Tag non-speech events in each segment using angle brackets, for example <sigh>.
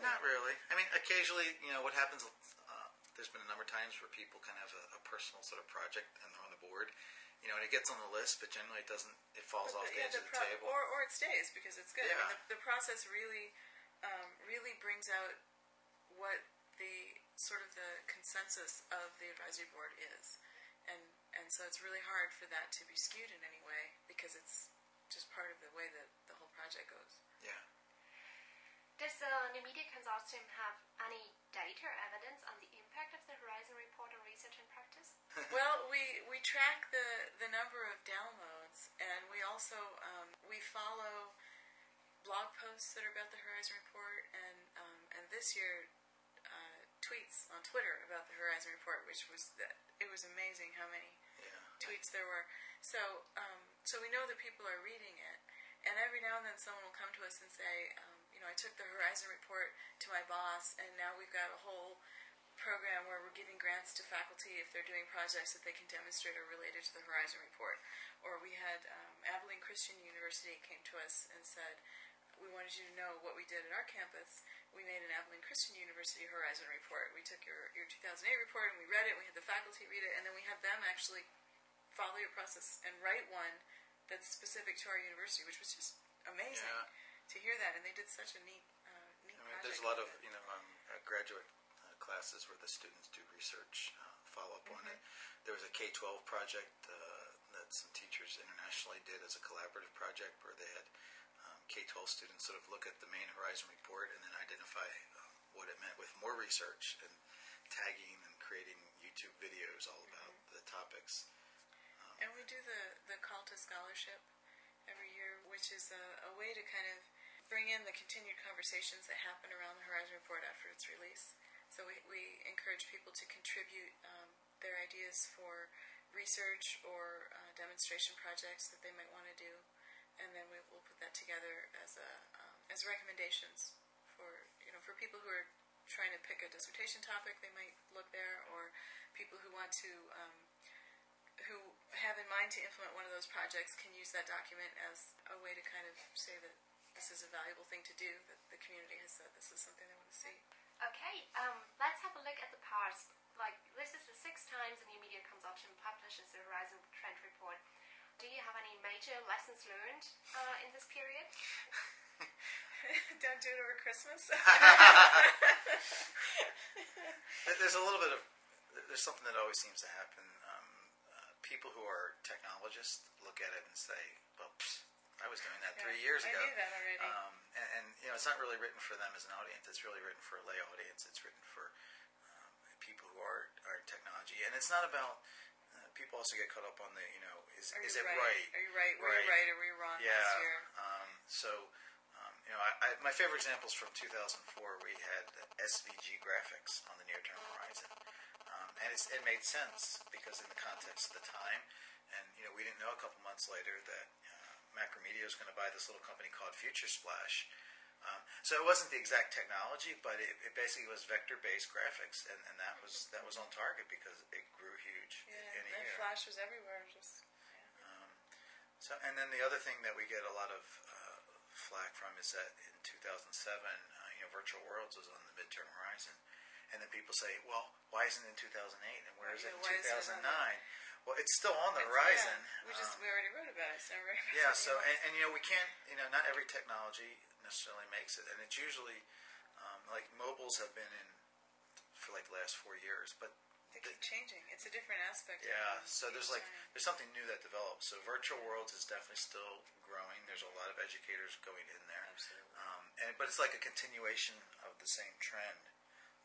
Not really. I mean, occasionally, you know, what happens. Uh, there's been a number of times where people kind of have a, a personal sort of project and they're on the board, you know, and it gets on the list, but generally it doesn't. It falls But off the- the yeah, edge the of the pro- table. Or, or it stays because it's good. I mean, Yeah. the, the process really, um, really brings out what the sort of the consensus of the advisory board is, and and so it's really hard for that to be skewed in any way because it's just part of the way that the whole project goes. Yeah. Does the Media Consortium have any data or evidence on the impact of the Horizon Report on research and practice? <laughs> well, we we track the the number of downloads, and we also um, we follow blog posts that are about the Horizon Report, and um, and this year uh, tweets on Twitter about the Horizon Report, which was that it was amazing how many Yeah. tweets there were. So um, so we know that people are reading it, and every now and then someone will come to us and say, um, you know, I took the Horizon Report to my boss, and now we've got a whole program where we're giving grants to faculty if they're doing projects that they can demonstrate are related to the Horizon Report. Or we had um, Abilene Christian University came to us and said, we wanted you to know what we did at our campus. We made an Abilene Christian University Horizon Report. We took your, your 2008 report and we read it. We had the faculty read it, and then we had them actually follow your process and write one that's specific to our university, which was just amazing Yeah. To hear that. And they did such a neat, uh, neat I mean, project. there's a lot of it. you know um, uh, graduate uh, classes where the students do research, uh, follow up on it. Mm-hmm. There was a K-12 project uh, that some teachers internationally did as a collaborative project where they had um, K-12 students sort of look at the main Horizon report and then identify um, what it meant with more research and tagging and creating YouTube videos all about Mm-hmm. the topics. And we do the, the call to scholarship every year, which is a, a way to kind of bring in the continued conversations that happen around the Horizon Report after its release. So we, we encourage people to contribute um, their ideas for research or uh, demonstration projects that they might want to do, and then we will put that together as a um, as recommendations for you know for people who are trying to pick a dissertation topic, they might look there, or people who want to um, who have in mind to implement one of those projects can use that document as a way to kind of say that this is a valuable thing to do, that the community has said this is something they want to see. Okay, um, let's have a look at the past. Like, this is the sixth time the New Media Consortium publishes the Horizon Trend Report. Do you have any major lessons learned uh, in this period? <laughs> Don't do it over Christmas. <laughs> There's a little bit of there's something that always seems to happen. Um, uh, people who are technologists look at it and say, "Well, pfft, I was doing that three years I ago." knew that already. Um, and, and you know, it's not really written for them as an audience. It's really written for a lay audience. It's written for um, people who are are in technology, and it's not about. Uh, people also get caught up on the you know is Are is you it right? Are you right? Were you Right. right or were you wrong yeah. Um, so, um, you know, I, I, my favorite examples from 2004, we had SVG graphics on the near-term horizon, um, and it's, it made sense because in the context of the time, and you know, we didn't know a couple months later that Macromedia was going to buy this little company called Future Splash. Um, so it wasn't the exact technology, but it, it basically was vector-based graphics, and, and that was that was on target because it grew huge Yeah, in and. Flash was everywhere. Just So, and then the other thing that we get a lot of uh, flack from is that in 2007, uh, you know, Virtual Worlds was on the midterm horizon, and then people say, "Well, why isn't it in 2008? And where is Yeah, it in why isn't it on 2009?" Well, it's still on the It's- horizon. Yeah, we just Um, we already wrote about it. So yeah. So, and, and you know, we can't. You know, not every technology necessarily makes it, and it's usually um, like mobiles have been in for like the last four years, but they keep changing. It's a different aspect. yeah, so there's like time. there's something new that develops. So virtual worlds is definitely still growing. There's a lot of educators going in there, Absolutely. um, and but it's like a continuation of the same trend.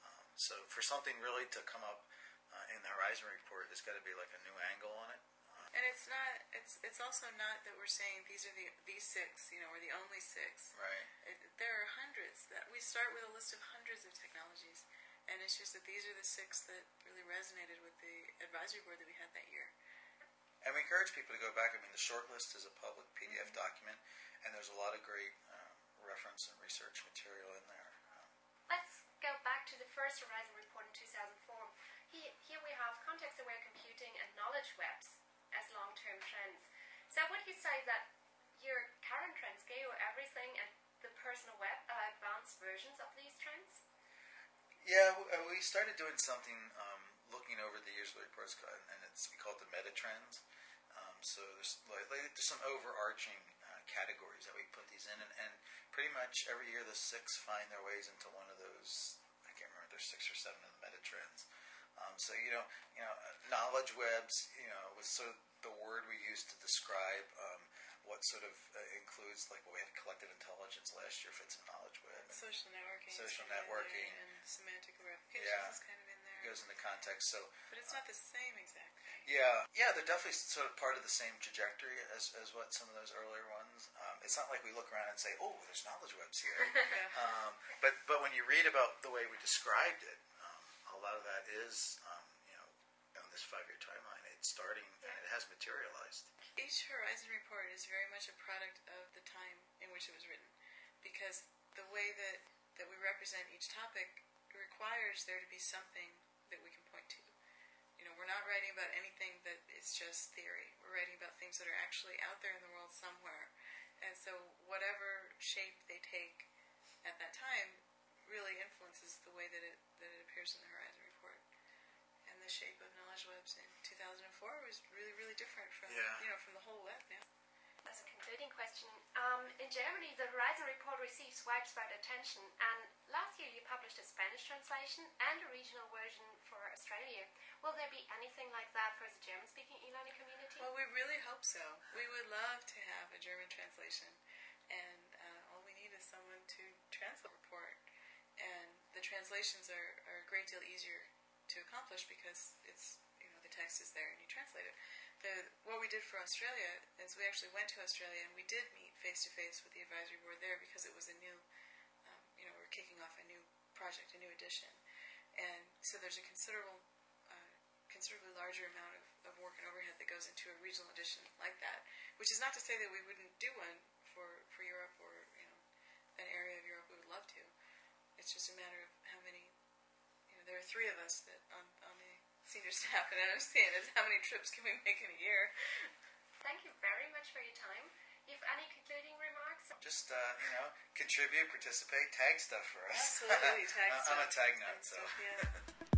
Um, so for something really to come up the Horizon report, there's got to be like a new angle on it. And it's not. It's it's also not that we're saying these are the these six. You know, we're the only six. Right. It, there are hundreds. That we start with a list of hundreds of technologies, and it's just that these are the six that really resonated with the advisory board that we had that year. And we encourage people to go back. I mean, the short list is a public PDF document, and there's a lot of great uh, reference and research material in there. Um, Let's go back to the first Horizon report in 2004. Here, here we have context-aware computing and knowledge webs as long-term trends. You say that your current trends, Geo, everything and the personal web are advanced versions of these trends? Yeah, uh, we started doing something, um, looking over the years reports, co- and it's we the meta trends. Um, so there's like, there's some overarching uh, categories that we put these in, and, and pretty much every year the six find their ways into one of those. I can't remember. If there's six or seven of the meta trends. Um, so you know, you know, uh, knowledge webs. You know, was sort of the word we used to describe um, what sort of uh, includes like what we had collective intelligence last year fits in knowledge web. and Social networking. Social kind of in there, networking. and semantic replications Yeah. is kind of in there. it goes into context. So But it's not the same exactly. yeah, yeah, they're definitely sort of part of the same trajectory as, as what some of those earlier ones. Um, it's not like we look around and say, "Oh, there's knowledge webs here." Yeah. <laughs> <laughs> um, but but when you read about the way we described it, um, a lot of that is um, you know on this five year timeline. Starting and it has materialized. Each Horizon report is very much a product of the time in which it was written, because the way that, that we represent each topic requires there to be something that we can point to. You know, we're not writing about anything that is just theory. We're writing about things that are actually out there in the world somewhere. And so, whatever shape they take at that time really influences the way that it that it appears in the Horizon the shape of knowledge webs in 2004 was really, really different from Yeah. you know from the whole web now. As a concluding question, um, in Germany, the Horizon report receives widespread attention, and last year you published a Spanish translation and a regional version for Australia. Will there be anything like that for the German-speaking e-learning community? Well, we really hope so. We would love to have a German translation, and uh, all we need is someone to translate the report. And the translations are, are a great deal easier to accomplish because it's you know the text is there and you translate it. The what we did for Australia is we actually went to Australia and we did meet face to face with the advisory board there because it was a new um, you know we're kicking off a new project, a new edition, and so there's a considerable uh, considerably larger amount of, of work and overhead that goes into a regional edition like that. Which is not to say that we wouldn't do one for, for Europe or you know an area of Europe we would love to. It's just a matter of how many. You know, there are three of us that on, on the senior <laughs> staff, and I understand is how many trips can we make in a year? Thank you very much for your time. You have any concluding remarks? Just uh, you know, contribute, participate, tag stuff for us. Absolutely, <laughs> tag stuff. I'm a tag and nut, so. stuff, yeah.